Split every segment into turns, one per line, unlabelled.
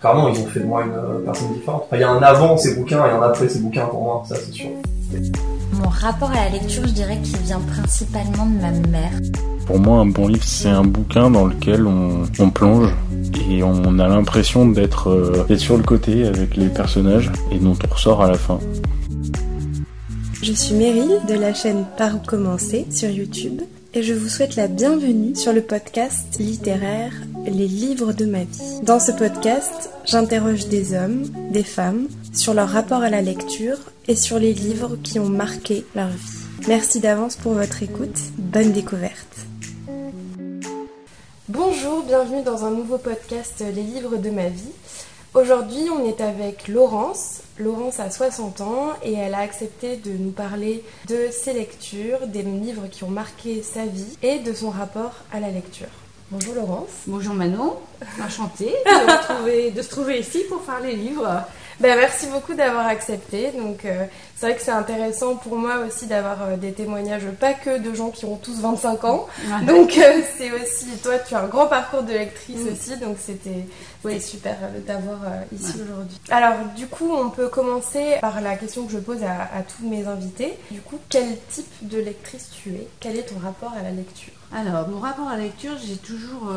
Clairement, ils ont fait de moi une euh, personne différente. Enfin, il y a un avant ces bouquins et un après ces bouquins pour moi, ça c'est sûr.
Mon rapport à la lecture, je dirais qu'il vient principalement de ma mère.
Pour moi, un bon livre, c'est un bouquin dans lequel on, on plonge et on a l'impression d'être euh, d'être sur le côté avec les personnages et dont on ressort à la fin.
Je suis Meryl de la chaîne Par où commencer sur YouTube et je vous souhaite la bienvenue sur le podcast littéraire Les livres de ma vie. Dans ce podcast, j'interroge des hommes, des femmes sur leur rapport à la lecture et sur les livres qui ont marqué leur vie. Merci d'avance pour votre écoute, bonne découverte. Bonjour, bienvenue dans un nouveau podcast Les livres de ma vie. Aujourd'hui, on est avec Laurence. Laurence a 60 ans et elle a accepté de nous parler de ses lectures, des livres qui ont marqué sa vie et de son rapport à la lecture. Bonjour Laurence.
Bonjour Manon, enchantée de, retrouver- de se trouver ici pour faire les livres.
Ben, merci beaucoup d'avoir accepté. Donc, euh, c'est vrai que c'est intéressant pour moi aussi d'avoir euh, des témoignages, pas que de gens qui ont tous 25 ans. Donc, euh, c'est aussi, toi, tu as un grand parcours de lectrice
Mm.
aussi, donc c'était
Oui.
super de t'avoir ici aujourd'hui. Alors, du coup, on peut commencer par la question que je pose à, à tous mes invités. Du coup, quel type de lectrice tu es? Quel est ton rapport à la lecture?
Alors, mon rapport à la lecture, j'ai toujours,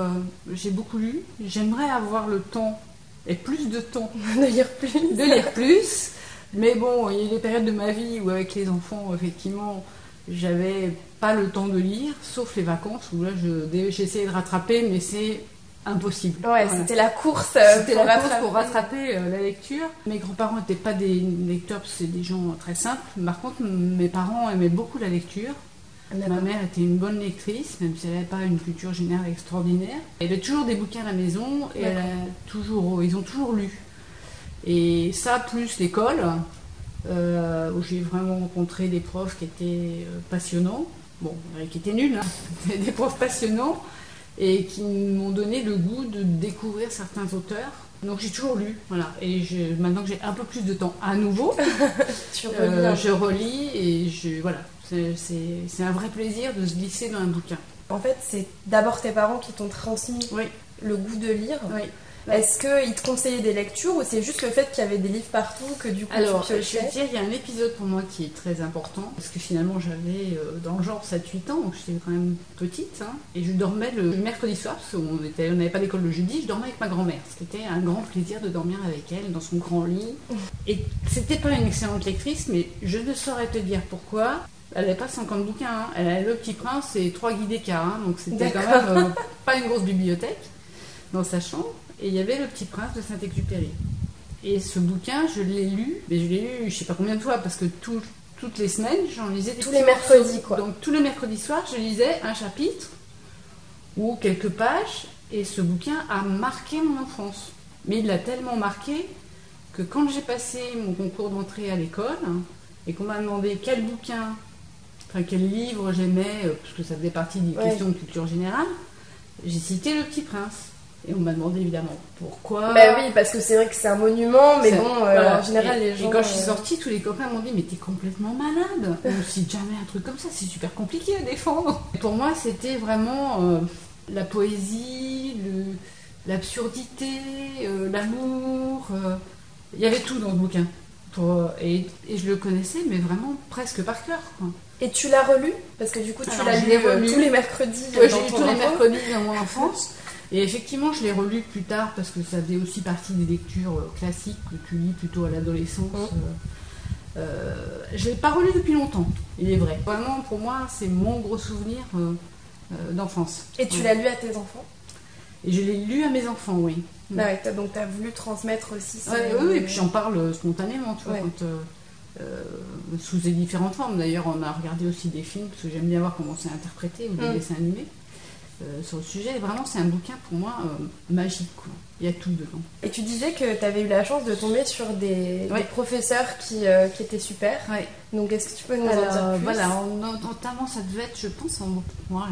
j'ai beaucoup lu. J'aimerais avoir le temps et plus de temps
De lire plus
de lire plus. Mais bon, il y a des périodes de ma vie où avec les enfants, effectivement, j'avais pas le temps de lire, sauf les vacances où là, je- j'essayais de rattraper, mais c'est impossible.
Ouais,
Voilà.
c'était la course euh,
C'était
pour
la course
rattraper.
pour rattraper euh, la lecture. Mes grands-parents n'étaient pas des lecteurs, c'est des gens très simples. Par contre, mes parents aimaient beaucoup la lecture. Ma mère était une bonne lectrice, même si elle n'avait pas une culture générale extraordinaire. Elle avait toujours des bouquins à la maison et elle a toujours, ils ont toujours lu. Et ça, plus l'école, euh, où j'ai vraiment rencontré des profs qui étaient euh, passionnants. Bon, qui étaient nuls, hein. des profs passionnants et qui m'ont donné le goût de découvrir certains auteurs. Donc j'ai toujours lu, voilà. Et je- maintenant que j'ai un peu plus de temps à nouveau, euh,
un
je relis et je voilà. C'est- un vrai plaisir de se glisser dans un bouquin.
En fait, c'est d'abord tes parents qui t'ont transmis
Oui,
le goût de lire.
oui.
Est-ce qu'ils te conseillaient des lectures ou c'est juste le fait qu'il y avait des livres partout que du coup
Alors,
tu
je te dire, il y a un épisode pour moi qui est très important, parce que finalement j'avais euh, dans le genre 7-8 ans, donc j'étais quand même petite, hein, et je dormais le mercredi soir, parce qu'on n'avait pas d'école le jeudi, je dormais avec ma grand-mère, ce qui était un grand plaisir de dormir avec elle dans son grand lit. Et c'était pas une excellente lectrice, mais je ne saurais te dire pourquoi. Elle n'avait pas 50 bouquins, hein. elle avait Le Petit Prince et trois guides d'écart, hein, donc c'était quand même euh, pas une grosse bibliothèque dans sa chambre. Et il y avait Le Petit Prince de Saint-Exupéry. Et ce bouquin, je l'ai lu, mais je l'ai lu je sais pas combien de fois, parce que tout- toutes les semaines, j'en lisais des
Tous les mercredis, quoi.
Donc tous les mercredis soirs, je lisais un chapitre ou quelques pages, et ce bouquin a marqué mon enfance. Mais il l'a tellement marqué que quand j'ai passé mon concours d'entrée à l'école, et qu'on m'a demandé quel bouquin, enfin quel livre j'aimais, euh, parce que ça faisait partie des
Ouais.
questions de culture générale, j'ai cité Le Petit Prince. Et on m'a demandé évidemment pourquoi.
Bah oui, parce que c'est vrai que c'est un monument, mais bon, euh,
voilà.
en général,
et,
les gens.
Et quand je suis
euh,
sortie, tous les copains m'ont dit Mais t'es complètement malade me suis dit, jamais un truc comme ça, c'est super compliqué à défendre. Pour moi, c'était vraiment euh, la poésie, l'absurdité, euh, l'amour. Il y avait tout dans ce bouquin. Pour, et, et je le connaissais, mais vraiment presque par cœur. quoi.
Et tu l'as relu Parce que du coup, tu
Alors,
l'as lu euh,
relu.
tous les mercredis. euh, dans
j'ai lu tous les mercredis dans mon enfance. Et effectivement, je l'ai relu plus tard parce que ça faisait aussi partie des lectures euh, classiques que tu lis plutôt à l'adolescence.
Mhm.
Euh, je l'ai pas relu depuis longtemps, il est vrai. Vraiment, pour moi, c'est mon gros souvenir euh, euh, d'enfance.
Et tu
Ouais.
l'as lu à tes enfants
Et je l'ai lu à mes enfants, oui.
Bah ouais, t'as- donc tu as voulu transmettre aussi.
Ouais, oui, et puis j'en parle spontanément, tu vois, quand, sous des différentes formes. D'ailleurs, on a regardé aussi des films, parce que j'aime bien voir comment c'est interprété, ou des
Mm.
dessins animés, euh, sur le sujet. Et vraiment, c'est un bouquin pour moi euh, magique, quoi. Il y a tout dedans.
Et tu disais que tu avais eu la chance de tomber sur des,
Ouais.
des professeurs qui, euh, qui étaient super.
Ouais.
Donc est-ce que tu peux nous en
Alors,
dire plus?
voilà, en- notamment, ça devait être, je pense, en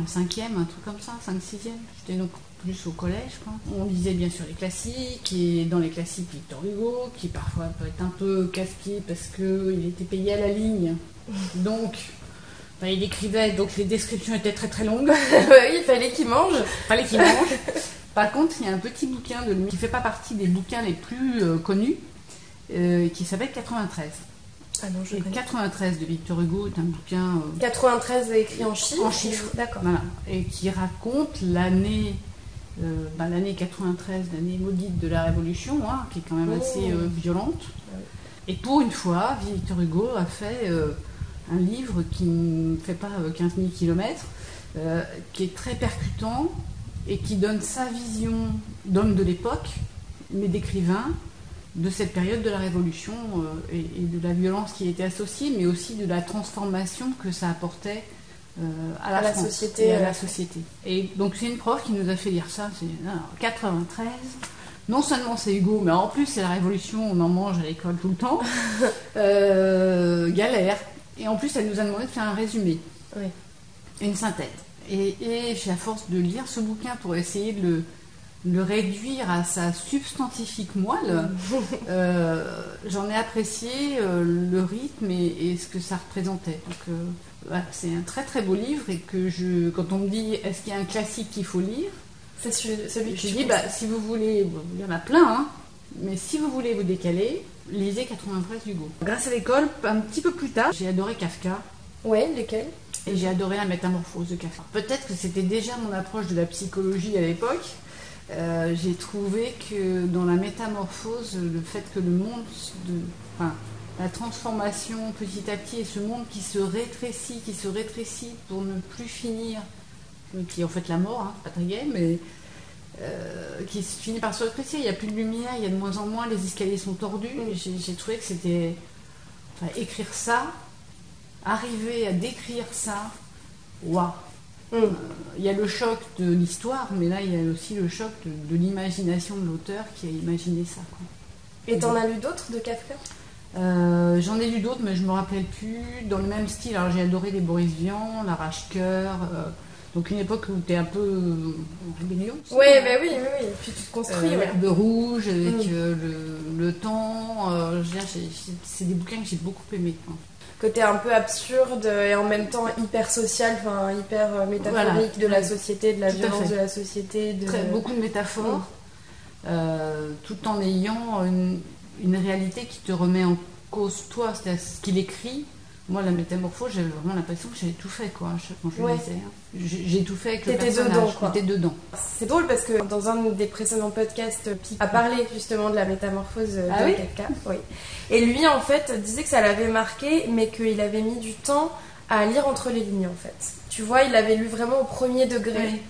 cinquième, un truc comme ça, 5 sixième. J'étais donc plus au collège, quoi. On lisait bien sûr les classiques, et dans les classiques, Victor Hugo, qui parfois peut être un peu casse-pied parce qu'il était payé à la ligne. Donc, il écrivait, donc les descriptions étaient très très longues.
il fallait qu'il mange.
fallait qu'il mange. Par contre, il y a un petit bouquin de lui qui fait pas partie des bouquins les plus euh, connus, euh, qui s'appelle 93.
Ah non, je
Et
connais.
93 de Victor Hugo est un bouquin euh,
93 écrit en chiffres.
En chiffres.
D'accord.
Voilà, et qui raconte l'année euh, bah, l'année 93, l'année maudite de la Révolution, hein, qui est quand même
Oh.
assez euh, violente. Et pour une fois, Victor Hugo a fait euh, un livre qui ne fait pas euh, 15 000 km, qui est très percutant et qui donne sa vision d'homme de l'époque, mais d'écrivain, de cette période de la Révolution et, et de la violence qui y était associée, mais aussi de la transformation que ça apportait à la,
À la société,
et à
ouais.
la société. Et donc c'est une prof qui nous a fait lire ça, c'est alors, 93. Non seulement c'est Hugo, mais en plus c'est la Révolution, on en mange à l'école tout le temps. Euh, galère. Et en plus elle nous a demandé de faire un résumé,
Oui.
une synthèse. Et, et j'ai à force de lire ce bouquin pour essayer de le, le réduire à sa substantifique moelle, euh, j'en ai apprécié euh, le rythme et, et ce que ça représentait. Donc euh, voilà, c'est un très très beau livre et que je, quand on me dit est-ce qu'il y a un classique qu'il faut lire,
C'est celui, que
je dis bah, si vous voulez, bon, il y en a plein, hein, mais si vous voulez vous décaler, lisez 93 Hugo. Grâce à l'école, un petit peu plus tard, j'ai adoré Kafka.
Ouais, lesquels
Et j'ai adoré la métamorphose de Kafka. Peut-être que c'était déjà mon approche de la psychologie à l'époque. Euh, j'ai trouvé que dans la métamorphose, le fait que le monde, de, enfin, la transformation petit à petit et ce monde qui se rétrécit, qui se rétrécit pour ne plus finir, euh, qui est en fait la mort, hein, pas très gay, mais euh, qui se finit par se rétrécir. Il n'y a plus de lumière, il y a de moins en moins, les escaliers sont tordus. J'ai j'ai trouvé que c'était. Enfin, écrire ça, arriver à décrire ça, waouh!
Mm.
Il y a le choc de l'histoire, mais là il y a aussi le choc de, de l'imagination de l'auteur qui a imaginé ça. quoi.
Et t'en as lu d'autres de Kafka?
Euh, J'en ai lu d'autres, mais je me rappelle plus. Dans le même style, alors j'ai adoré les Boris Vian, l'arrache-cœur. euh, donc une époque où t'es un peu euh, en rébellion.
Ouais, bah oui, oui, oui. Puis tu te construis,
Euh,
ouais.
L'herbe rouge avec
Mm.
euh, le, le temps. euh, c'est des bouquins que j'ai beaucoup aimés.
Côté un peu absurde et en même temps hyper social, enfin hyper euh, métaphorique
Voilà.
de la société, de la
Tout
violence de la société. De...
Très- beaucoup de métaphores, euh, tout en ayant une, une réalité qui te remet en cause toi, c'est-à-dire ce qu'il écrit. Moi, la métamorphose, j'avais vraiment l'impression que j'avais tout fait quoi, quand je
Ouais.
le lisais. hein. J'ai tout fait avec le personnage. J'étais dedans.
C'est drôle parce que dans un des précédents podcasts, Pi a parlé justement de la métamorphose euh,
Ah
de
oui
Kafka. Oui. Et lui, en fait, disait que ça l'avait marqué, mais qu'il avait mis du temps à lire entre les lignes, en fait. Tu vois, il avait lu vraiment au premier degré.
Oui.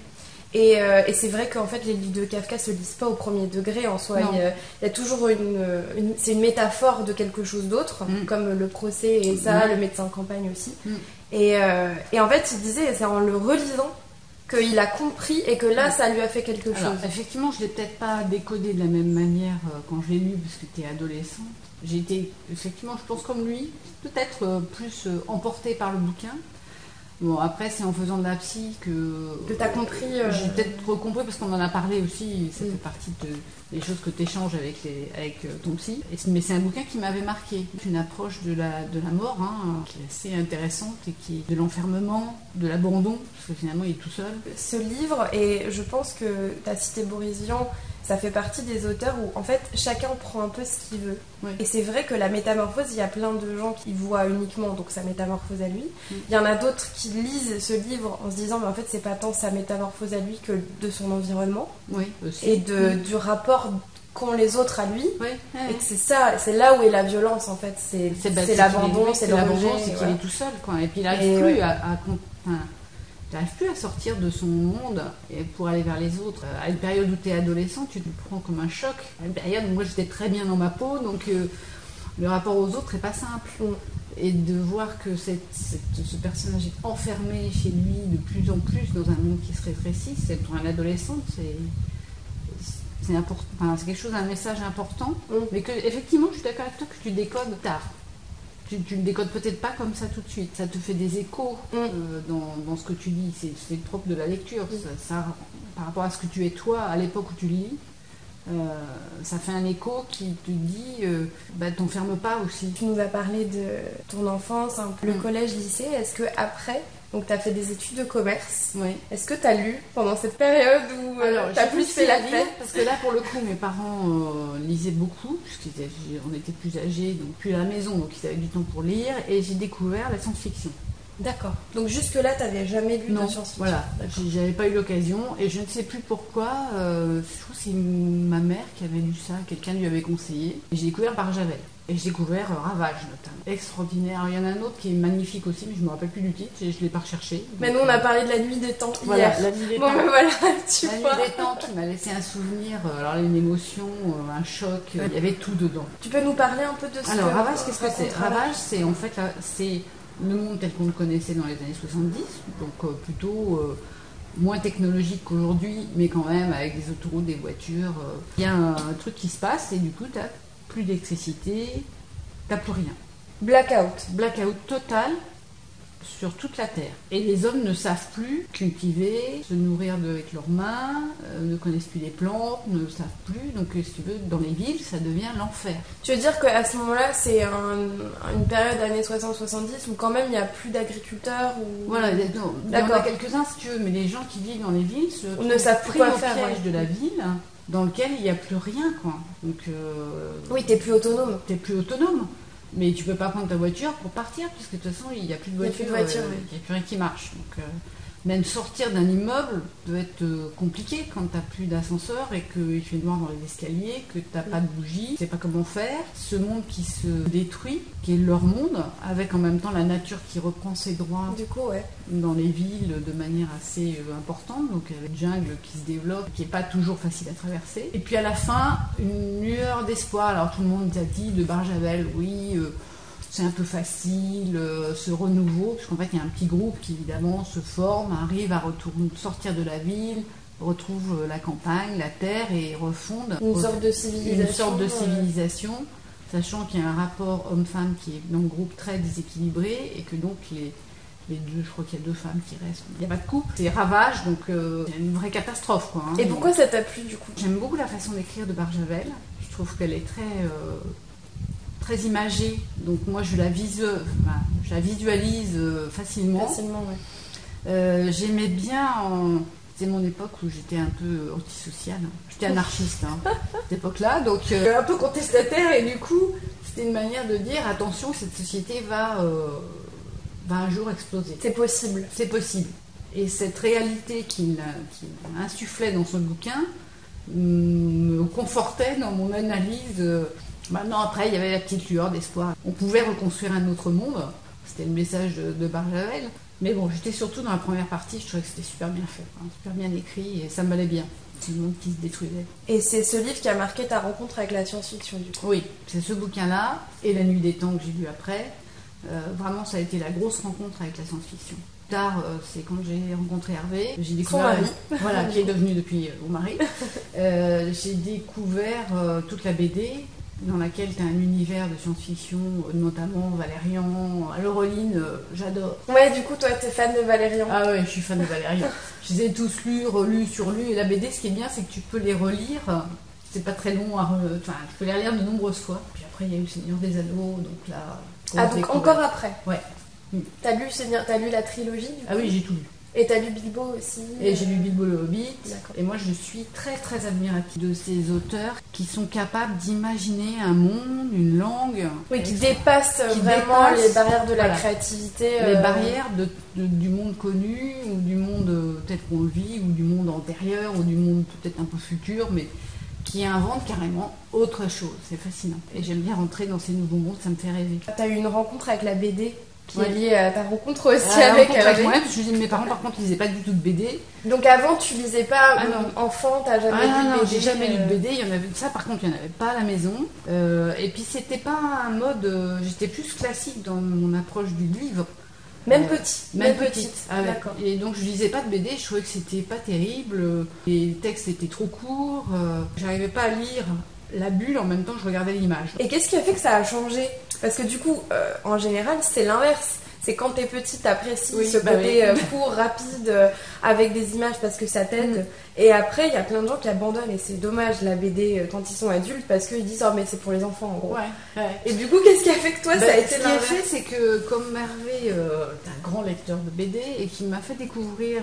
Et, euh, et c'est vrai qu'en fait, les livres de Kafka se lisent pas au premier degré en soi. Il y, a, il y a toujours une, une- c'est une métaphore de quelque chose d'autre,
Mm.
comme le procès et ça,
Mm.
le médecin en campagne aussi.
Mm.
Et, euh, et en fait, il disait, c'est en le relisant qu'il a compris et que là, ça lui a fait quelque
Alors,
chose.
effectivement, je l'ai peut-être pas décodé de la même manière euh, quand je l'ai lu, parce que tu es adolescente. J'ai été, effectivement, je pense comme lui, peut-être euh, plus euh, emportée par le bouquin. Bon, après, c'est en faisant de la psy que.
Que t'as compris, euh,
J'ai peut-être recompris parce qu'on en a parlé aussi, ça
Mm.
fait partie de, des choses que tu échanges avec, les- avec euh, ton psy. Et mais c'est un bouquin qui m'avait marqué. Une approche de la, de la mort hein, qui est assez intéressante et qui est de l'enfermement, de l'abandon, parce que finalement, il est tout seul.
Ce livre, et je pense que tu as cité Boris Vian, ça fait partie des auteurs où en fait chacun prend un peu ce qu'il veut.
Oui.
Et c'est vrai que la métamorphose, il y a plein de gens qui voient uniquement donc sa métamorphose à lui. Il y en a d'autres qui lisent ce livre en se disant mais en fait c'est pas tant sa métamorphose à lui que de son environnement
Oui, aussi.
et de, du rapport qu'ont les autres à lui. Et que c'est ça, c'est là où est la violence en fait. C'est l'abandon,
est-
c'est
l'abandon, c'est qu'il est tout seul, quoi. Et puis il n'arrive
Et
plus
ouais.
à, à arrive plus à sortir de son monde et pour aller vers les autres. À une période où tu es adolescent, tu te prends comme un choc. À une période où moi j'étais très bien dans ma peau, donc euh, le rapport aux autres est pas simple.
Mm.
Et de voir que cette- cette- ce personnage est enfermé chez lui de plus en plus dans un monde qui se rétrécit, c'est pour un adolescent, c'est c'est important, enfin, c'est quelque chose, un message important,
Mm.
mais que effectivement, je suis d'accord avec toi que tu décodes tard. Tu, tu ne décodes peut-être pas comme ça tout de suite. Ça te fait des échos
Mm.
euh, dans, dans ce que tu lis. C'est c'est le propre de la lecture. Ça, ça- par rapport à ce que tu es toi à l'époque où tu le lis, euh, ça fait un écho qui te dit euh, bah, t'enferme pas aussi.
Tu nous as parlé de ton enfance, un peu le
Mm.
collège, lycée. Est-ce que après, donc tu as fait des études de commerce,
Oui.
est-ce que tu as lu pendant cette période où euh, tu as plus fait la fête
Parce que là, pour le coup, mes parents euh, lisaient beaucoup, puisqu'on était plus âgés, donc plus à la maison, donc ils avaient du temps pour lire, et j'ai découvert la science-fiction.
D'accord. Donc jusque-là, tu n'avais jamais lu
Non,
de science-fiction
voilà, j'avais pas eu l'occasion, et je ne sais plus pourquoi, euh, je crois que c'est ma mère qui avait lu ça, quelqu'un lui avait conseillé, et j'ai découvert Barjavel. Et j'ai découvert euh, Ravage notamment. Extraordinaire. Il y en a un autre qui est magnifique aussi, mais je me rappelle plus du titre et je l'ai pas recherché.
Mais nous, on a parlé de la nuit des temps
Voilà,
hier.
la nuit des
Bon,
temps.
ben voilà, tu
La
vois.
nuit des temps qui m'a laissé un souvenir, euh, alors une émotion, euh, un choc, il y avait tout dedans.
Tu peux nous parler un peu de ce
Alors
que
Ravage, qu'est-ce que c'est?
Ravage?
C'est en fait c'est le monde tel qu'on le connaissait dans les années 70, donc euh, plutôt euh, moins technologique qu'aujourd'hui, mais quand même avec des autoroutes, des voitures. euh. Il y a un, truc qui se passe et du coup, tu plus d'électricité, t'as plus rien.
Blackout.
Blackout total sur toute la Terre. Et les hommes ne savent plus cultiver, se nourrir de- avec leurs mains, euh, ne connaissent plus les plantes, ne savent plus. Donc, euh, si tu veux, dans les villes, ça devient l'enfer.
Tu veux dire qu'à ce moment-là, c'est un- une période années 60-70 où quand même il n'y a plus d'agriculteurs ou...
Voilà, il y a- non, il y en a quelques-uns si tu veux, mais les gens qui vivent dans les villes se
ne
trouvent
savent plus
pris
quoi
au
faire,
piège
ouais.
de la ville dans lequel il n'y a plus rien, quoi. Donc, euh,
Oui, t'es plus autonome.
t'es plus autonome. Mais tu peux pas prendre ta voiture pour partir, parce que de toute façon, il n'y a plus de
Il y a
voiture, euh,
oui.
il n'y a plus rien qui marche. Donc, euh, même sortir d'un immeuble peut être euh, compliqué quand tu plus d'ascenseur et qu'il fait noir dans les escaliers, que tu n'as pas de bougie, tu sais pas comment faire. Ce monde qui se détruit, qui est leur monde, avec en même temps la nature qui reprend ses droits
Du coup, ouais.
dans les villes de manière assez euh, importante, donc avec une jungle qui se développe, qui n'est pas toujours facile à traverser. Et puis à la fin, une lueur d'espoir. Alors tout le monde a dit de Barjavel, oui, euh, c'est un peu facile, euh, ce renouveau, puisqu'en fait il y a un petit groupe qui évidemment se forme, arrive à retourner, sortir de la ville, retrouve euh, la campagne, la terre et refonde
Une sorte de civilisation.
une sorte de
euh,
civilisation, sachant qu'il y a un rapport homme-femme qui est dans le groupe très déséquilibré et que donc les, les deux, je crois qu'il y a deux femmes qui restent. Il n'y a pas de couple, c'est ravage, donc euh, c'est une vraie catastrophe. Quoi, hein.
Et pourquoi ça t'a plu du coup?
J'aime beaucoup la façon d'écrire de Barjavel. Je trouve qu'elle est très, euh, très imagée. Donc moi, je la, visu- enfin, je la visualise euh, facilement. Euh, J'aimais bien, en... c'était mon époque où j'étais un peu antisociale. J'étais anarchiste hein, à cette époque-là, donc euh, un peu contestataire et du coup, c'était une manière de dire attention, cette société va, euh, va un jour exploser.
C'est possible.
C'est possible. Et cette réalité qu'il qu'il insufflait dans son bouquin mm, me confortait dans mon analyse. Maintenant, après, il y avait la petite lueur d'espoir. On pouvait reconstruire un autre monde. C'était le message de, de Barjavel. Mais bon, j'étais surtout dans la première partie, je trouvais que c'était super bien fait, hein, super bien écrit et ça m'allait bien. C'est le monde qui se détruisait.
Et c'est ce livre qui a marqué ta rencontre avec la science-fiction du coup.
Oui, c'est ce bouquin-là et La Nuit des Temps que j'ai lu après. Euh, vraiment, ça a été la grosse rencontre avec la science-fiction. Tard, euh, c'est quand j'ai rencontré Hervé. J'ai découvert,
mari.
voilà, qui est devenu depuis euh, mon mari. Euh, j'ai découvert toute la BD dans laquelle tu as un univers de science-fiction, notamment Valérian, Laureline, euh, j'adore.
Ouais, du coup, toi, t'es fan de Valérian.
Ah ouais, je suis fan de Valérian. je les ai tous lus, relus, surlus. Et la BD, ce qui est bien, c'est que tu peux les relire. C'est pas très long à re- Enfin, tu peux les relire de nombreuses fois. Puis après, il y a eu Seigneur des Anneaux, donc là.
Ah, donc encore après
Ouais.
T'as lu, lu la trilogie du coup
Ah oui, j'ai tout lu.
Et t'as lu Bilbo aussi
Et j'ai lu Bilbo le Hobbit. Et moi, je suis très très admirative de ces auteurs qui sont capables d'imaginer un monde, une langue.
Oui, qui
Et-
dépasse
Qui
vraiment
dépasse,
les barrières de la
voilà.
créativité.
les
euh,
barrières de- de- du monde connu ou du monde euh, tel qu'on le vit ou du monde antérieur ou du monde peut-être un peu futur mais qui invente carrément autre chose. C'est fascinant. Et j'aime bien rentrer dans ces nouveaux mondes, ça me fait rêver.
T'as eu une rencontre avec la BD qui
Ouais.
est liée à ta rencontre aussi
Ah,
avec
rencontre
Hervé.
moi, parce que je dis, mes parents par contre ils lisaient pas du tout de BD.
Donc avant, tu lisais pas
Ah,
enfant, t'as jamais
Ah
lu
non,
de BD
j'ai jamais lu de
euh,
BD. Il y en avait, ça, par contre, il n'y en avait pas à la maison. Euh, et puis, c'était pas un mode. euh, J'étais plus classique dans mon approche du livre.
Même
Euh,
petit.
Même petite. Ah ouais.
D'accord.
Et donc, je lisais pas de BD. Je trouvais que c'était pas terrible. euh, Les textes étaient trop courts. euh, J'arrivais pas à lire la bulle en même temps que je regardais l'image.
Et qu'est-ce qui a fait que ça a changé? Parce que du coup, euh, en général, c'est l'inverse. c'est quand t'es petit, t'apprécies
Oui,
ce
bah
côté
oui.
euh, court, rapide, euh, avec des images parce que ça t'aide.
Mm.
Et après, il y a plein de gens qui abandonnent et c'est dommage la BD euh, quand ils sont adultes parce qu'ils disent oh mais c'est pour les enfants en gros.
Ouais, ouais.
Et du coup, qu'est-ce qui a fait que toi
Bah,
ça a été
ce qui a fait, c'est que comme Hervé euh, est un grand lecteur de BD et qui m'a fait découvrir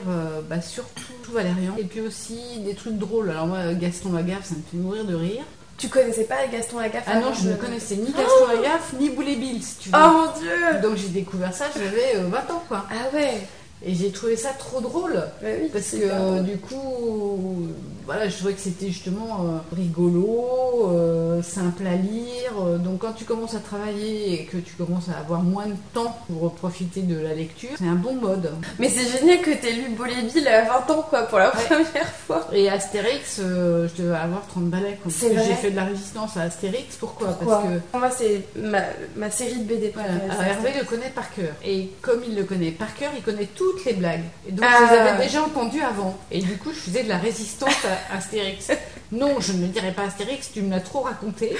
bah, surtout tout Valérian et puis aussi des trucs drôles. Alors moi, Gaston Lagaffe, ça me fait mourir de rire.
Tu connaissais pas Gaston Lagaffe
Ah non, je ne connaissais ni Gaston Lagaffe ni Boulet Bill, si tu veux.
Oh mon dieu
Donc j'ai découvert ça, j'avais euh, 20 ans quoi.
Ah ouais
Et j'ai trouvé ça trop drôle.
Bah oui,
Parce que euh, du coup, voilà, je trouvais que c'était justement euh, rigolo, euh, simple à lire. Euh, Donc quand tu commences à travailler et que tu commences à avoir moins de temps pour profiter de la lecture, c'est un bon mode.
Mais c'est génial que t'aies lu Boléville à 20 ans quoi pour la
Ouais.
première fois.
Et Astérix, euh, je devais avoir 30 balais. quoi.
C'est
J'ai fait de la résistance à Astérix. Pourquoi,
Pourquoi?
Parce que
Pour moi, c'est ma, ma série de BD
Voilà. Alors. Hervé le connaît par cœur. Et comme il le connaît par cœur, il connaît toutes les blagues. Et donc,
Ah.
je les avais déjà entendues avant. Et du coup, je faisais de la résistance à Astérix. Non, je ne dirais pas Astérix, tu me l'as trop raconté.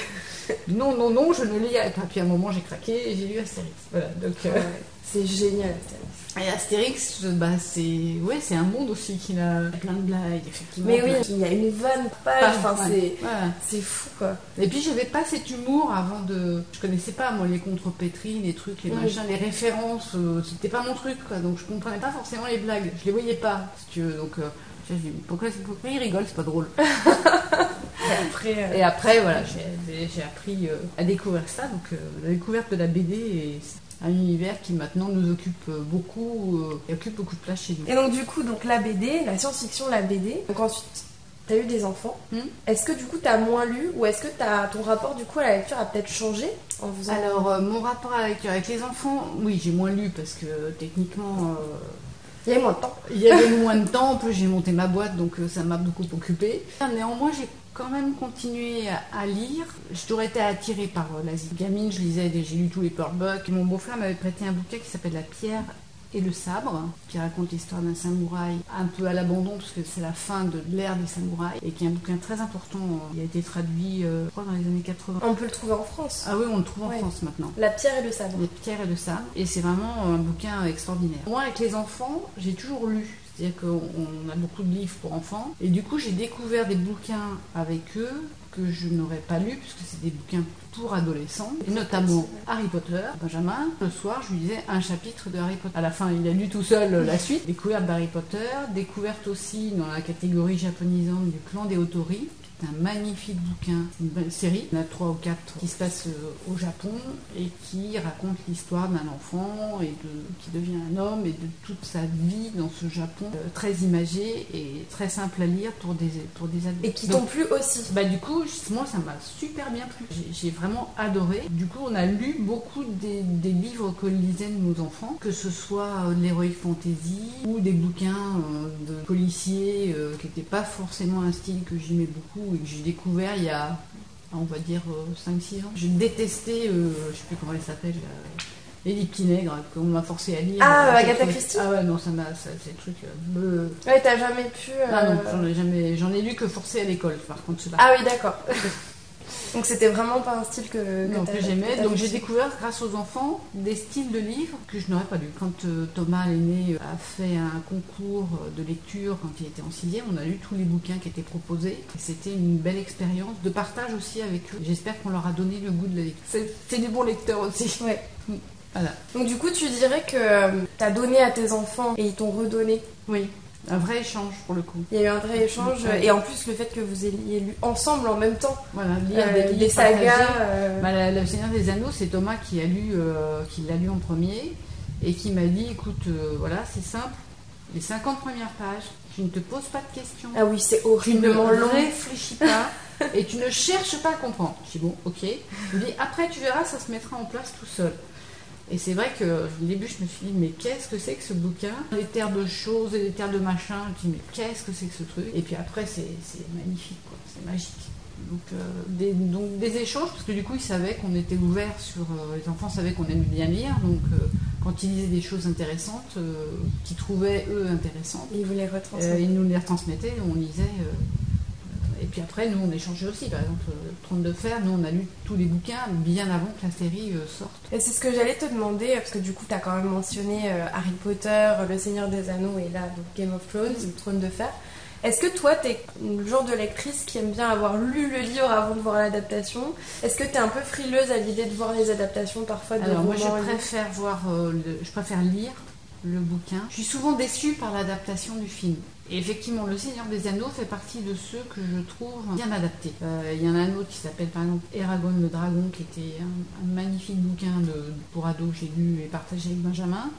Non, non, non, je ne lirai pas. Puis à un moment, j'ai craqué et j'ai lu Astérix. Voilà. Donc, euh,
Ouais, c'est génial. Astérix.
Et Astérix, bah, c'est ouais, c'est un monde aussi qui a plein de blagues, effectivement.
Mais oui, il y a une vanne page. Enfin, c'est
Voilà.
fou quoi.
Et puis j'avais pas cet humour avant de. Je connaissais pas moi les contrepétries, les trucs, les
Oui.
machins, les références. euh, C'était pas mon truc quoi. Donc je comprenais pas forcément les blagues. Je les voyais pas. Si tu veux. Donc euh, je dit, pourquoi, pourquoi ils rigolent C'est pas drôle.
Et après, euh,
Et après voilà, j'ai j'ai appris euh, à découvrir ça. Donc euh, la découverte de la BD et c'est un univers qui maintenant nous occupe beaucoup euh, et occupe beaucoup de place chez nous.
Et donc du coup, donc la BD, la science-fiction, la BD. Donc ensuite, t'as eu des enfants.
Hmm.
Est-ce que du coup t'as moins lu ou est-ce que t'as ton rapport du coup à la lecture a peut-être changé en faisant
Alors euh, mon rapport avec, avec les enfants, oui j'ai moins lu parce que techniquement. euh,
Il y a moins de temps.
Il y avait moins de temps, en plus j'ai monté ma boîte, donc euh, ça m'a beaucoup occupé. Néanmoins, j'ai quand même continué à, lire. J'ai toujours été attirée par euh, l'Asie. Gamine, je lisais, j'ai lu tous les Pearl. Mon beau-frère m'avait prêté un bouquin qui s'appelle La pierre et le sabre, qui raconte l'histoire d'un samouraï un peu à l'abandon, parce que c'est la fin de l'ère des samouraïs, et qui est un bouquin très important. Il a été traduit, euh, je crois, dans les années 80.
On peut le trouver en France.
Ah oui, on le trouve en
Ouais.
France maintenant.
La pierre et le sabre.
Les pierres et le sable. Et c'est vraiment un bouquin extraordinaire. Moi, avec les enfants, j'ai toujours lu. C'est-à-dire qu'on on a beaucoup de livres pour enfants. Et du coup, j'ai découvert des bouquins avec eux que je n'aurais pas lus, puisque c'est des bouquins pour adolescents, et notamment Harry Potter. Benjamin, le soir, je lui disais un chapitre de Harry Potter. À la fin, il a lu tout seul la suite. Découverte d'Harry Potter, découverte aussi dans la catégorie japonisante du clan des Otori, qui est un magnifique bouquin, une belle série. Il y en a trois ou quatre qui se passent euh, au Japon et qui raconte l'histoire d'un enfant et de, qui devient un homme et de toute sa vie dans ce Japon euh, très imagé et très simple à lire pour des, pour des adultes.
Et qui t'ont plu aussi.
bah du coup, moi ça m'a super bien plu. J'ai- vraiment adoré. Du coup, on a lu beaucoup des, des livres que lisaient nos enfants, que ce soit euh, de l'heroic fantasy ou des bouquins de policiers qui n'étaient pas forcément un style que j'aimais beaucoup et que j'ai découvert il y a, on va dire, 5-6 ans. J'ai détesté, euh, je sais plus comment elle s'appelle. euh, Dix Petits Nègres, qu'on m'a forcé à lire.
Ah,
Euh,
Agatha Christie
Ah ouais, non, ça m'a. ça- C'est le truc. euh.
Ouais, t'as jamais pu. euh,
Ah non, j'en ai jamais. J'en ai lu que forcé à l'école, par contre, cela.
Ah oui, d'accord. Donc c'était vraiment pas un style que,
que
que
j'aimais. Donc j'ai découvert grâce aux enfants des styles de livres que je n'aurais pas lu. Quand euh, Thomas l'aîné a fait un concours de lecture quand il était en sixième, on a lu tous les bouquins qui étaient proposés. C'était une belle expérience de partage aussi avec eux. J'espère qu'on leur a donné le goût de la lecture. C'est- des bons lecteurs aussi.
Ouais.
Voilà.
Donc du coup, tu dirais que euh, t'as donné à tes enfants et ils t'ont redonné.
Oui. Un vrai échange pour le coup.
Il y a eu un vrai échange
Ouais.
et en plus le fait que vous ayez lu ensemble en même temps
Voilà, lire
euh,
des
sagas. euh,
Bah, la- Le Seigneur des Anneaux, c'est Thomas qui a lu, euh, qui l'a lu en premier et qui m'a dit, écoute, euh, voilà, c'est simple, les 50 premières pages, tu ne te poses pas de questions,
Ah oui, c'est
tu ne
horriblement long.
réfléchis pas et tu ne cherches pas à comprendre. Je dis bon, ok. Il dit, après tu verras, ça se mettra en place tout seul. Et c'est vrai que au début, je me suis dit, mais qu'est-ce que c'est que ce bouquin? Les terres de choses et les terres de machin. Je dis, mais qu'est-ce que c'est que ce truc? Et puis après, c'est magnifique, quoi. C'est magique. Donc, euh, des, donc des échanges, parce que du coup, ils savaient qu'on était ouvert sur. euh, les enfants savaient qu'on aimait bien lire, donc euh, quand ils lisaient des choses intéressantes, qu'ils trouvaient eux intéressantes,
Ils voulaient
euh,
retransmettre.
ils nous les retransmettaient, on lisait. Euh, puis après, nous, on échangeait aussi. Par exemple, euh, Trône de Fer, nous, on a lu tous les bouquins bien avant que la série euh, sorte.
Et c'est ce que j'allais te demander, parce que du coup, tu as quand même mentionné euh, Harry Potter, Le Seigneur des Anneaux et là, donc Game of Thrones, Le Trône de Fer. Est-ce que toi, tu es le genre de lectrice qui aime bien avoir lu le livre avant de voir l'adaptation? Est-ce que tu es un peu frileuse à l'idée de voir les adaptations parfois de
Alors, moi, je préfère voir, euh, le- je préfère lire le bouquin. Je suis souvent déçue par l'adaptation du film. Et effectivement, Le Seigneur des Anneaux fait partie de ceux que je trouve bien adaptés. Euh, Il y en a un autre qui s'appelle par exemple Eragon le Dragon, qui était un, magnifique bouquin pour ados que j'ai lu et partagé avec Benjamin.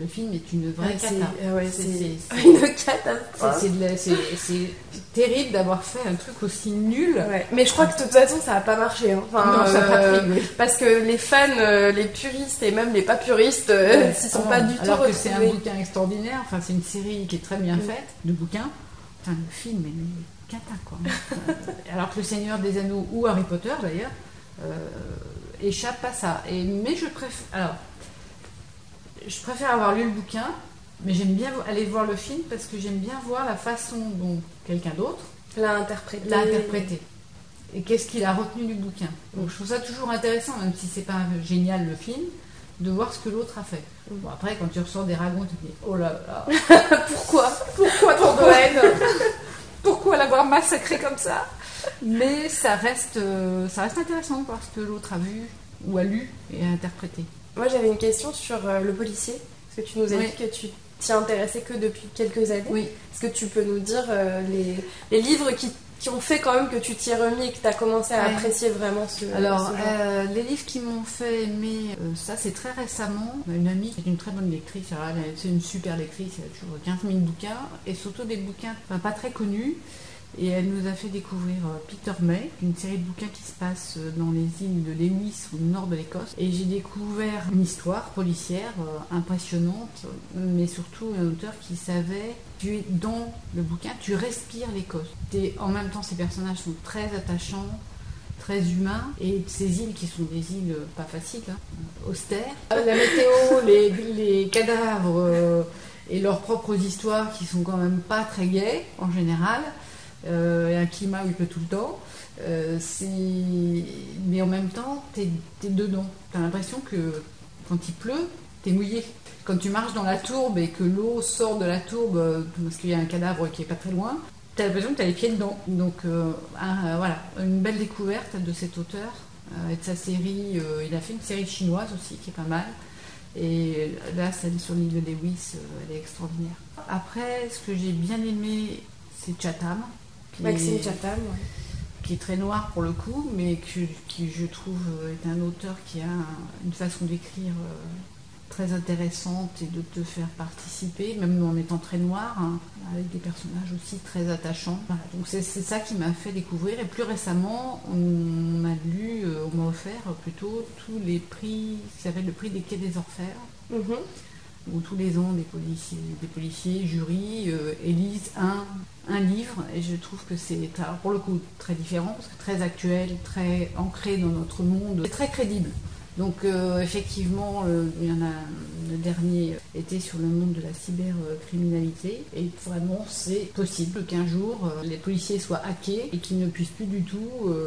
Le film est une vraie
Ah, c'est-
cata.
ah une catastrophe.
c'est terrible d'avoir fait un truc aussi nul.
Ouais. Mais je crois que de toute façon, ça n'a pas marché. hein. Enfin,
Non, ça a pas
euh,
pris, oui.
Parce que les fans, euh, les puristes et même les pas puristes, euh,
Ouais.
s'y sont pas du tout
Alors que c'est un bouquin extraordinaire, enfin c'est une série qui est très bien faite, de bouquins. Enfin le film est cata quoi. Euh, alors que le Seigneur des Anneaux ou Harry Potter d'ailleurs euh, échappe à ça. Et, mais je préfère alors je préfère avoir lu le bouquin, mais j'aime bien aller voir le film parce que j'aime bien voir la façon dont quelqu'un d'autre
l'a interprété.
l'a interprété. Et qu'est-ce qu'il a retenu du bouquin. Donc je trouve ça toujours intéressant, même si c'est pas génial le film, de voir ce que l'autre a fait. Bon après quand tu ressors des ragons, tu te dis oh là là,
Pourquoi?
Pourquoi tant de haine Pourquoi l'avoir massacré comme ça? Mais ça reste, euh, ça reste intéressant de voir ce que l'autre a vu ou a lu et a interprété.
Moi, j'avais une question sur euh, le policier. Parce que tu nous as
Oui.
dit que tu t'y intéressais que depuis quelques années.
Oui.
Est-ce que tu peux nous dire euh, les, les livres qui, qui ont fait quand même que tu t'y es remis et que tu as commencé à
Ouais.
apprécier vraiment ce,
Alors,
ce genre
euh, les livres qui m'ont fait aimer, euh, ça c'est très récemment. Une amie qui est une très bonne lectrice, c'est une super lectrice, elle a toujours 15 000 bouquins, et surtout des bouquins enfin, pas très connus. Et elle nous a fait découvrir euh, Peter May, une série de bouquins qui se passe euh, dans les îles de Lewis, au nord de l'Écosse. Et j'ai découvert une histoire policière euh, impressionnante, mais surtout un auteur qui savait, tu es dans le bouquin, tu respires l'Écosse. En même temps, ces personnages sont très attachants, très humains et ces îles qui sont des îles pas faciles, hein, austères. La météo, les, les cadavres euh, et leurs propres histoires qui sont quand même pas très gaies en général. Euh, et un climat où il pleut tout le temps. Euh, mais en même temps, t'es es dedans. T'as l'impression que quand il pleut, t'es mouillé. Quand tu marches dans la tourbe et que l'eau sort de la tourbe euh, parce qu'il y a un cadavre qui est pas très loin, t'as l'impression que t'as les pieds dedans. Donc euh, voilà, une belle découverte de cet auteur et de sa série. il a fait une série chinoise aussi qui est pas mal. Et là, celle sur l'île de Lewis, elle est extraordinaire. Après, ce que j'ai bien aimé, c'est Chatham.
Maxime Chatham. ouais.
qui est très noir pour le coup, mais que- qui je trouve euh, est un auteur qui a un- une façon d'écrire euh, très intéressante et de te faire participer, même en étant très noir, hein, avec des personnages aussi très attachants. Voilà, donc c'est ça qui m'a fait découvrir. Et plus récemment, on m'a lu, euh, on m'a offert plutôt tous les prix, qui s'appelle le prix des Quais des Orfèvres
Mhm.
Où tous les ans des policiers, des policiers jurys euh, élisent un, livre et je trouve que c'est pour le coup très différent parce que très actuel, très ancré dans notre monde, très crédible. Donc euh, effectivement, euh, il y en a le dernier était sur le monde de la cybercriminalité. Et vraiment c'est possible qu'un jour euh, les policiers soient hackés et qu'ils ne puissent plus du tout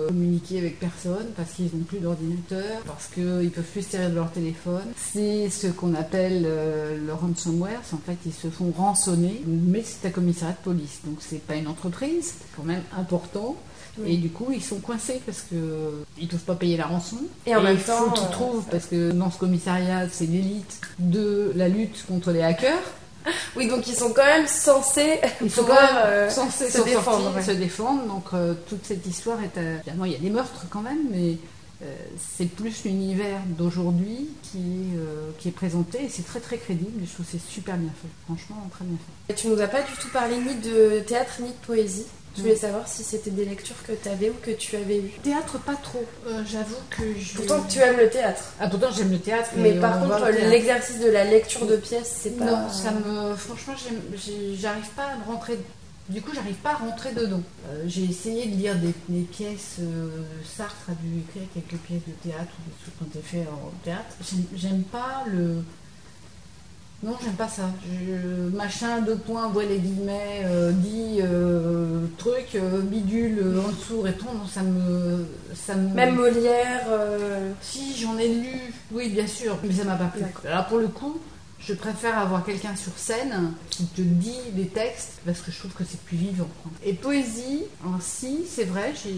communiquer avec personne parce qu'ils n'ont plus d'ordinateur, parce qu'ils peuvent plus se servir de leur téléphone. C'est ce qu'on appelle le ransomware, en fait ils se font rançonner, mais c'est un commissariat de police, donc c'est pas une entreprise, c'est quand même important.
Oui.
Et du coup, ils sont coincés parce que ils peuvent pas payer la rançon.
Et en même
il
temps,
faut qu'ils
euh,
trouvent parce que dans ce commissariat, c'est l'élite de la lutte contre les hackers.
Oui, donc ils sont quand même censés
Ils sont
pouvoir,
quand même
euh,
censés
se défendre,
sortir,
ouais.
se défendre. Donc euh, toute cette histoire est euh, évidemment il y a des meurtres quand même, mais euh, c'est plus l'univers d'aujourd'hui qui, est, qui est présenté et c'est très très crédible. Je trouve que c'est super bien fait, franchement très bien fait.
Et tu nous as pas du tout parlé ni de théâtre ni de poésie? Je voulais savoir si c'était des lectures que tu avais ou que tu avais eues.
Théâtre pas trop. Euh, J'avoue que je.
Pourtant, tu aimes le théâtre.
Ah pourtant j'aime le théâtre.
Mais par contre, l'exercice de la lecture de pièces, c'est pas.
Non, ça me. Franchement, j'arrive pas à me rentrer. Du coup, j'arrive pas à rentrer dedans. Euh, j'ai essayé de lire des, des pièces. euh, Sartre a dû écrire quelques pièces de théâtre ou des trucs qui ont été faits en théâtre. J'aime pas le. Non, j'aime pas ça. Je- machin, deux points, voit les guillemets, euh, dit euh, truc, euh, bidule euh, en dessous, répond, non, ça me. Ça me...
Même Molière.
Si, j'en ai lu, oui, bien sûr, mais ça m'a pas plu. Alors pour le coup, je préfère avoir quelqu'un sur scène qui te dit les textes parce que je trouve que c'est plus vivant. Et poésie, alors si, c'est vrai, j'ai-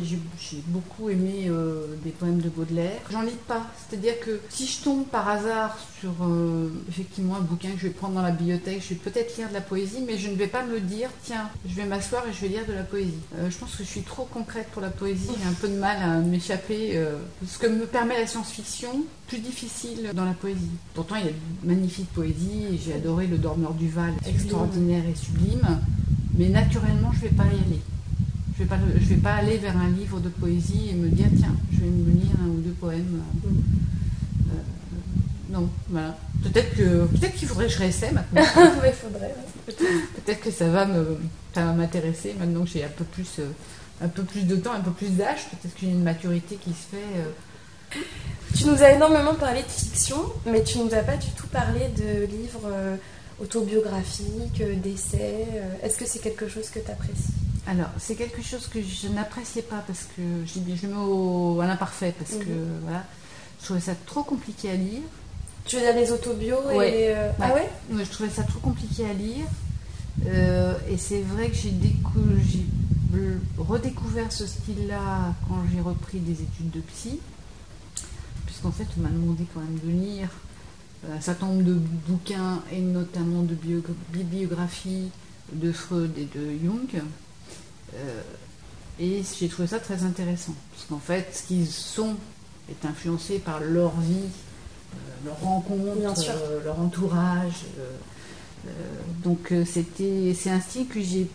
beaucoup aimé euh, des poèmes de Baudelaire. J'en lis pas, c'est-à-dire que si je tombe par hasard sur euh, effectivement un bouquin que je vais prendre dans la bibliothèque, je vais peut-être lire de la poésie, mais je ne vais pas me dire tiens, je vais m'asseoir et je vais lire de la poésie. Euh, je pense que je suis trop concrète pour la poésie, j'ai un peu de mal à m'échapper. ce que me permet la science-fiction, plus difficile dans la poésie. Pourtant, il y a de magnifiques poésies, j'ai adoré Le Dormeur du Val, extraordinaire et sublime, mais naturellement, je ne vais pas y aller. Je ne vais, vais pas aller vers un livre de poésie et me dire tiens, je vais me lire un ou deux poèmes. Euh, non, voilà. Peut-être que peut-être qu'il faudrait que je réessaie maintenant.
ouais, faudrait. ouais.
Peut-être que ça va me ça va m'intéresser maintenant que j'ai un peu plus euh, un peu plus de temps, un peu plus d'âge. Peut-être qu'il y a une maturité qui se fait.
Tu nous as énormément parlé de fiction, mais tu nous as pas du tout parlé de livres euh, autobiographiques, euh, d'essais. euh, Est-ce que c'est quelque chose que tu apprécies
Alors, c'est quelque chose que je n'appréciais pas parce que j'ai bien- je le mets au, à l'imparfait parce que
Mhm.
voilà, je trouvais ça trop compliqué à lire.
Tu veux dire les autobios
Ouais.
et. euh, Ah ouais?
Ouais, Je trouvais ça trop compliqué à lire. Euh, et c'est vrai que j'ai décou- j'ai redécouvert ce style-là quand j'ai repris des études de psy. Puisqu'en fait, on m'a demandé quand même de lire euh, un certain nombre de bouquins, et notamment de bibliographies de Freud et de Jung. Euh, et j'ai trouvé ça très intéressant. Parce qu'en fait, ce qu'ils sont est influencé par leur vie, euh, leur rencontre, euh, leur entourage. donc c'était, c'est un style que j'ai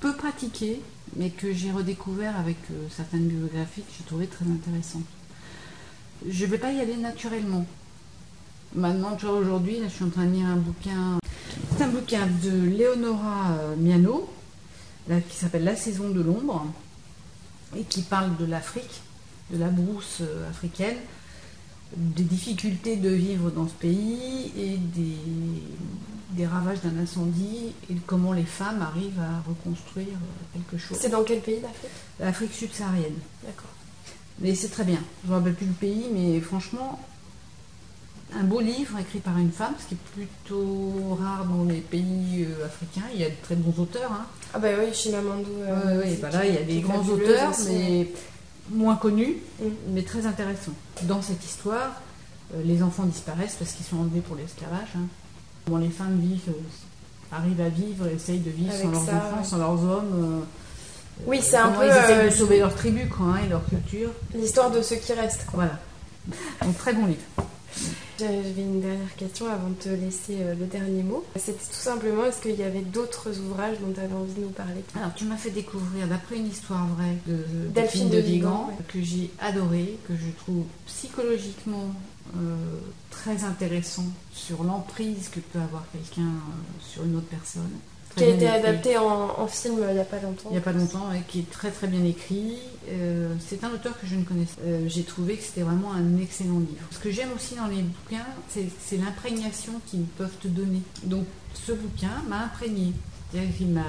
peu pratiqué, mais que j'ai redécouvert avec certaines bibliographies que j'ai trouvé très intéressantes. Je ne vais pas y aller naturellement. Maintenant, tu vois, aujourd'hui, là, je suis en train de lire un bouquin. C'est un bouquin de Leonora euh, Miano, là, qui s'appelle La saison de l'ombre, et qui parle de l'Afrique, de la brousse euh, africaine, des difficultés de vivre dans ce pays et des, des ravages d'un incendie et de comment les femmes arrivent à reconstruire euh, quelque chose.
C'est dans quel pays d'Afrique?
L'Afrique subsaharienne.
D'accord.
Mais c'est très bien. Je ne me rappelle plus le pays, mais franchement, un beau livre écrit par une femme, ce qui est plutôt rare dans les pays euh, africains. Il y a de très bons auteurs. Hein.
Ah bah oui, Chimamanda.
Ouais, ouais,
c'est-
bah là, il y a des grands auteurs,
aussi.
mais moins connus,
Mm.
mais très intéressants. Dans cette histoire, euh, les enfants disparaissent parce qu'ils sont enlevés pour l'esclavage. hein. Les femmes vivent, euh, arrivent à vivre, essayent de vivre
Avec
sans leurs
ça,
enfants,
ouais.
sans leurs hommes.
Oui, c'est un peu,
ils essayent
euh,
de sauver leur tribu quoi, hein, et leur culture.
L'histoire de ceux qui restent. Quoi.
Voilà. Donc très bon livre.
J'avais une dernière question avant de te laisser euh, le dernier mot. C'était tout simplement, est-ce qu'il y avait d'autres ouvrages dont tu avais envie de nous parler?
Alors, tu m'as fait découvrir, d'après une histoire vraie de, de
Delphine
de
de
Vigan,
Vigan, ouais.
que j'ai adoré, que je trouve psychologiquement euh, très intéressant sur l'emprise que peut avoir quelqu'un euh, sur une autre personne.
Qui a été
écrit.
adapté en, en film euh, il n'y a pas longtemps.
Il n'y a pas longtemps, et qui est très très bien écrit. Euh, c'est un auteur que je ne connaissais. Euh, J'ai trouvé que c'était vraiment un excellent livre. Ce que j'aime aussi dans les bouquins, c'est l'imprégnation qu'ils peuvent te donner. Donc ce bouquin m'a imprégné. C'est-à-dire qu'il m'a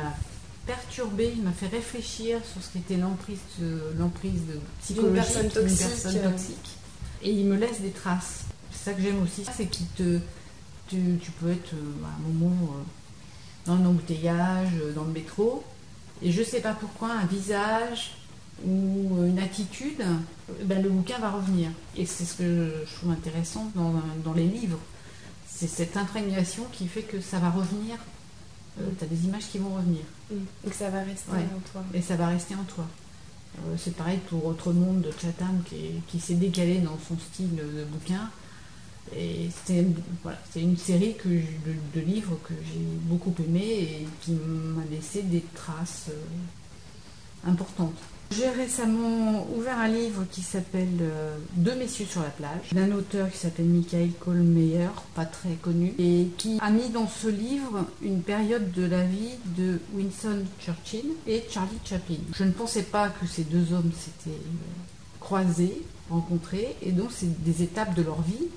perturbé, il m'a fait réfléchir sur ce qu'était l'emprise de- l'emprise de psychologique
personne
d'une
toxique,
personne
euh.
toxique. Et il me laisse des traces. C'est ça que j'aime aussi, c'est qu'il te... Tu, tu peux être euh, à un moment euh, dans un embouteillage, euh, dans le métro, et je sais pas pourquoi, un visage ou euh, une attitude, euh, ben, le bouquin va revenir. Et c'est ce que je trouve intéressant dans, dans les livres. C'est cette imprégnation qui fait que ça va revenir. tu as des images qui vont revenir.
Mm. Donc ça va rester
Ouais.
en toi.
Et ça va rester en toi. Euh, c'est pareil pour Autre Monde de Chatham qui, est- qui s'est décalé dans son style de bouquin. Et c'est une série de livres que j'ai beaucoup aimé et qui m'a laissé des traces euh, importantes. J'ai récemment ouvert un livre qui s'appelle euh, Deux messieurs sur la plage, d'un auteur qui s'appelle Michael Kohlmeier, pas très connu, et qui a mis dans ce livre une période de la vie de Winston Churchill et Charlie Chaplin. Je ne pensais pas que ces deux hommes s'étaient euh, croisés, rencontrés, et donc c'est des étapes de leur vie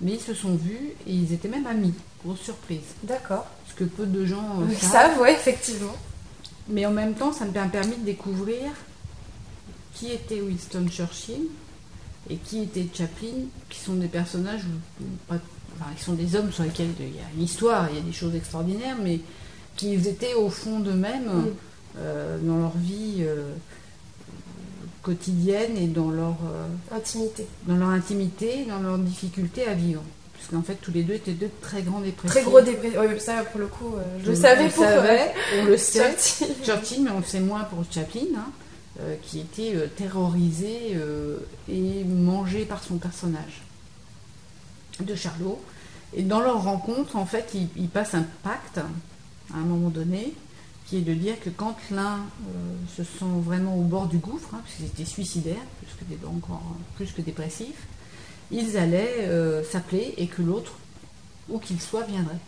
Mais ils se sont vus et ils étaient même amis. Grosse surprise.
D'accord.
Ce que peu de gens euh,
Ils
savent.
savent, ouais, effectivement.
Mais en même temps, ça me permis de découvrir qui était Winston Churchill et qui était Chaplin, qui sont des personnages, où- enfin, qui sont des hommes sur lesquels il y a une histoire, il y a des choses extraordinaires, mais qui étaient au fond d'eux-mêmes
Mm.
euh, dans leur vie euh, quotidienne et dans leur, euh,
Intimité.
dans leur intimité, dans leur difficulté à vivre. Puisqu'en fait, tous les deux étaient deux très grands dépressifs.
Très gros dépressif. Ouais, ça, pour le coup, euh, je le savais pour
savait. On le sait.
Churchill.
Churchill, mais on le sait moins pour Chaplin, hein, euh, qui était terrorisé et mangé par son personnage de Charlot. Et dans leur rencontre, en fait, ils, ils passent un pacte à un moment donné, qui est de dire que quand l'un euh, se sent vraiment au bord du gouffre, hein, puisqu'ils étaient suicidaires, plus que, des, encore plus que dépressifs, ils allaient euh, s'appeler et que l'autre, où qu'il soit, viendrait.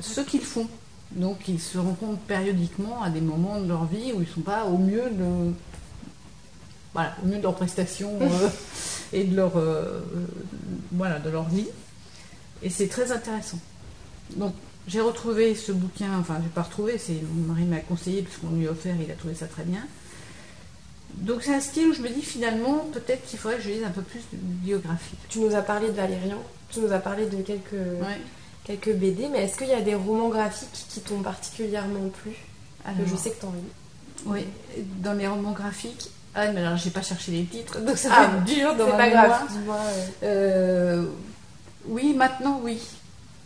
Ce qu'ils font. Donc ils se rencontrent périodiquement à des moments de leur vie où ils ne sont pas au mieux de, voilà, au mieux de leurs prestations euh, et de leur, voilà, de leur vie. Et c'est très intéressant. Donc j'ai retrouvé ce bouquin, enfin je n'ai pas retrouvé, c'est mon mari m'a conseillé puisqu'on lui a offert, il a trouvé ça très bien. Donc c'est un style où je me dis finalement peut-être qu'il faudrait que je lise un peu plus de biographie.
Tu nous as parlé de Valérian, tu nous as parlé de quelques,
Ouais.
quelques BD, mais est-ce qu'il y a des romans graphiques qui t'ont particulièrement plu?
Alors,
je sais que t'en lis.
Oui, dans les romans graphiques. Ah, mais alors j'ai pas cherché les titres, donc ça
Ah,
va être dur dans ma
pas
mémoire.
grave, Euh,
oui, maintenant, oui.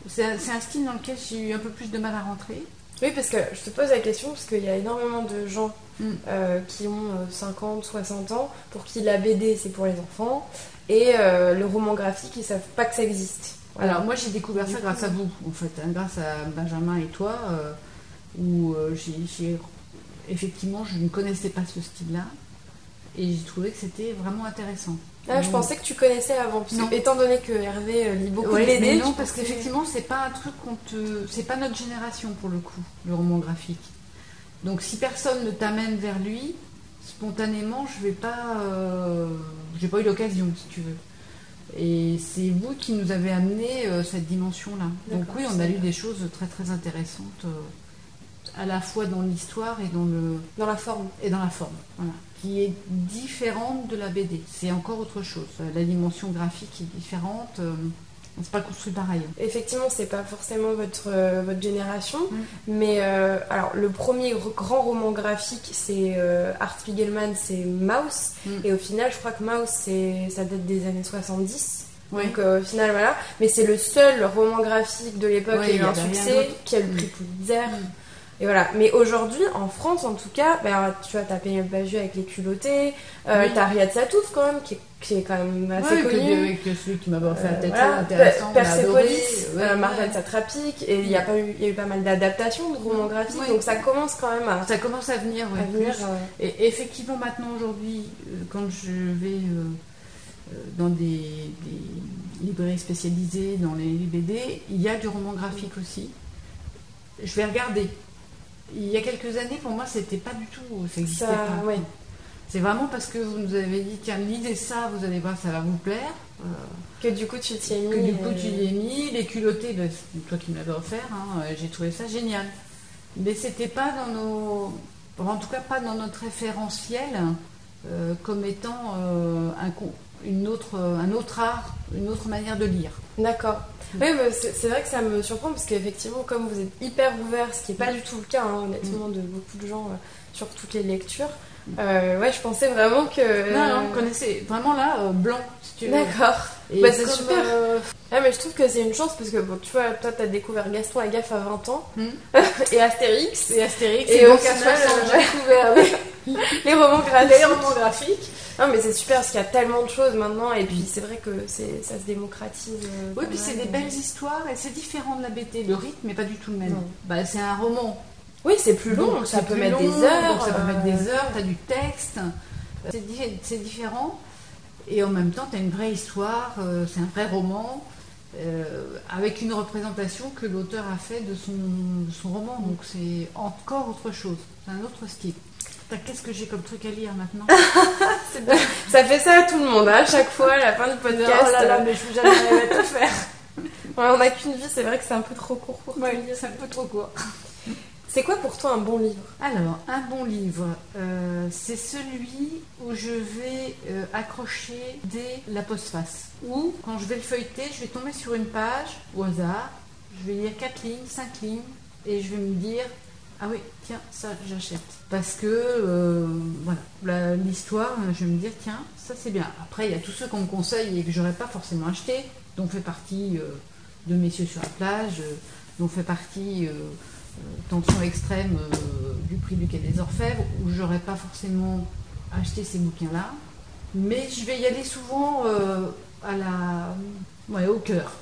C'est un, style dans lequel j'ai eu un peu plus de mal à rentrer.
Oui, parce que je te pose la question, parce qu'il y a énormément de gens
Mm.
euh, qui ont euh, 50, 60 ans, pour qui la BD c'est pour les enfants, et euh, le roman graphique, ils savent pas que ça existe. Voilà.
Alors moi j'ai découvert
Du
ça
coup-
grâce à vous, en fait, hein, grâce à Benjamin et toi, euh, où euh, j'ai- effectivement je ne connaissais pas ce style-là, et j'ai trouvé que c'était vraiment intéressant.
Ah, je
Donc,
pensais que tu connaissais avant, parce
Non.
étant donné que Hervé euh, lit beaucoup
Ouais,
de BD,
non, parce
pensais-
qu'effectivement, c'est pas un truc qu'on te. C'est pas notre génération pour le coup, le roman graphique. Donc si personne ne t'amène vers lui, spontanément, je vais pas. euh, J'ai pas eu l'occasion, si tu veux. Et c'est vous qui nous avez amené euh, cette dimension-là. Donc oui, on a lu des choses très très intéressantes, euh, à la fois dans l'histoire et dans le
dans la forme.
et dans la forme, voilà, qui est différente de la BD. C'est encore autre chose. La dimension graphique est différente. euh, c'est pas construit pareil.
Effectivement, c'est pas forcément votre, euh, votre génération,
Mm.
mais euh, alors le premier grand roman graphique, c'est euh, Art Spiegelman, c'est Mouse,
Mm.
et au final, je crois que Mouse, c'est ça date des années 70.
Oui.
Donc au final, voilà. Mais c'est le seul roman graphique de l'époque
Ouais,
qui a eu un succès, qui a le
Mm.
prix Pulitzer.
Mm.
Et voilà. Mais aujourd'hui, en France, en tout cas, ben, tu vois, t'as Penelope Bagieux avec les culottés, euh,
Oui.
t'as Riyad Satouf quand même, qui est, qui est quand même assez
Ouais, que,
connu.
avec celui qui m'avait fait la
Euh,
tête
voilà.
intéressant.
Persepolis,
Ouais,
euh,
ouais.
Marvel Satrapique, et il y, a pas eu, y a eu pas mal d'adaptations de romans graphiques, donc ça commence quand même à,
Ça commence à venir, ouais,
à venir.
plus.
euh,
Et effectivement, maintenant, aujourd'hui, quand je vais dans des, des librairies spécialisées, dans les BD, il y a du roman graphique aussi. Je vais regarder. Il y a quelques années, pour moi, c'était pas du tout. Ça n'existait
Ça,
pas.
ouais.
C'est vraiment parce que vous nous avez dit, tiens, lisez ça, vous allez voir, ça va vous plaire. Euh,
que du coup tu t'y es mis.
que du coup,
euh,
tu y es mis. Les culottés, ben, c'est toi qui me l'avais offert, hein, euh, j'ai trouvé ça génial. Mais c'était pas dans nos. En tout cas, pas dans notre référentiel euh, comme étant euh, un, con- une autre, un autre art, une autre manière de lire.
D'accord. Oui, c'est vrai que ça me surprend parce qu'effectivement, comme vous êtes hyper ouvert, ce qui n'est pas du tout le cas, hein, honnêtement, de beaucoup de gens euh, sur toutes les lectures, euh, ouais, je pensais vraiment que.
Non, non, vous connaissez vraiment là, euh, blanc, si tu veux.
D'accord.
Et
Bah, c'est super.
euh,
Ah, mais je trouve que c'est une chance parce que, bon, tu vois, toi, t'as découvert Gaston Agaffe à 20 ans
Hmm.
et Astérix.
c'est Astérix,
Et
et
au final,
60,
euh,
j'ai découvert les,
Les romans graphiques.
les romans graphiques.
Non, mais c'est super parce qu'il y a tellement de choses maintenant et puis c'est vrai que c'est ça se démocratise. euh,
Oui, puis c'est des belles histoires et c'est différent de la BT. Le rythme n'est pas du tout le même.
Non.
Bah, c'est un roman.
Oui, c'est plus long,
Donc,
ça peut mettre des heures.
ça peut mettre des heures, tu as du texte. C'est di- c'est différent. Et en même temps, tu as une vraie histoire, euh, c'est un vrai roman, euh, avec une représentation que l'auteur a fait de son, de son roman. Donc c'est encore autre chose. C'est un autre style. Qu'est-ce que j'ai comme truc à lire maintenant?
Ça fait ça à tout le monde, hein, à chaque fois, à la fin du podcast.
Oh là là, mais je vais jamais à tout faire.
Ouais, on n'a qu'une vie, c'est vrai que c'est un peu trop court pour
Ouais, c'est un peu trop court.
C'est quoi pour toi un bon livre?
Alors, un bon livre, euh, c'est celui où je vais euh, accrocher dès la postface. Ou, quand je vais le feuilleter, je vais tomber sur une page au hasard, je vais lire 4 lignes, 5 lignes, et je vais me dire Ah oui, tiens, ça j'achète. Parce que, euh, voilà, l'histoire, je vais me dire Tiens, ça c'est bien. Après, il y a tous ceux qu'on me conseille et que j'aurais pas forcément acheté, dont fait partie de Messieurs sur la plage, dont fait partie. Euh, tension extrême euh, du prix du quai des Orfèvres, où j'aurais pas forcément acheté ces bouquins-là. Mais je vais y aller souvent euh, à la, ouais, au cœur.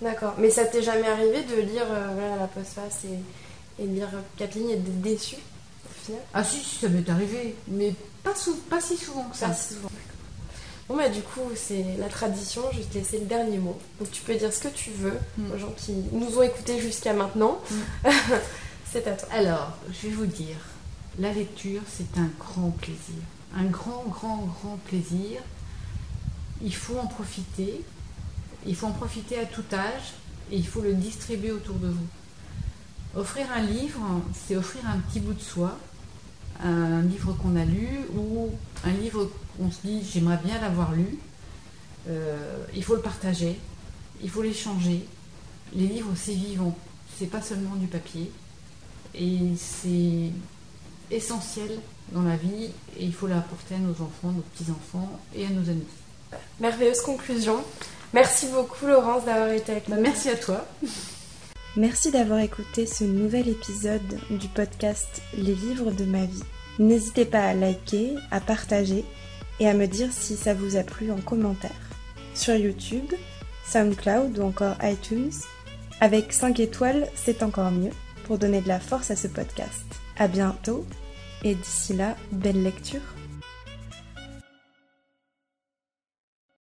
D'accord. Mais ça t'est jamais arrivé de lire voilà, la postface et, et de lire quatre lignes et d'être déçu au final?
Ah si, si, ça m'est arrivé, mais pas, sou- pas si souvent que ça.
Pas si souvent. Bon bah du coup c'est la tradition, je vais te laisser le dernier mot. Donc tu peux dire ce que tu veux
Mm.
aux gens qui nous ont écoutés jusqu'à maintenant. c'est à toi.
Alors, je vais vous dire, la lecture, c'est un grand plaisir. Un grand, grand, grand plaisir. Il faut en profiter. Il faut en profiter à tout âge et il faut le distribuer autour de vous. Offrir un livre, c'est offrir un petit bout de soi, un livre qu'on a lu ou un livre qu'on se dit j'aimerais bien l'avoir lu. Euh, il faut le partager, il faut l'échanger. Les livres, c'est vivant, c'est pas seulement du papier. Et c'est essentiel dans la vie et il faut l'apporter à nos enfants, nos petits-enfants et à nos amis.
Merveilleuse conclusion. Merci beaucoup Laurence d'avoir été avec
Bah,
nous.
merci à toi.
Merci d'avoir écouté ce nouvel épisode du podcast Les livres de ma vie. N'hésitez pas à liker, à partager et à me dire si ça vous a plu en commentaire. Sur YouTube, SoundCloud ou encore iTunes, avec 5 étoiles, c'est encore mieux pour donner de la force à ce podcast. À bientôt et d'ici là, belle lecture.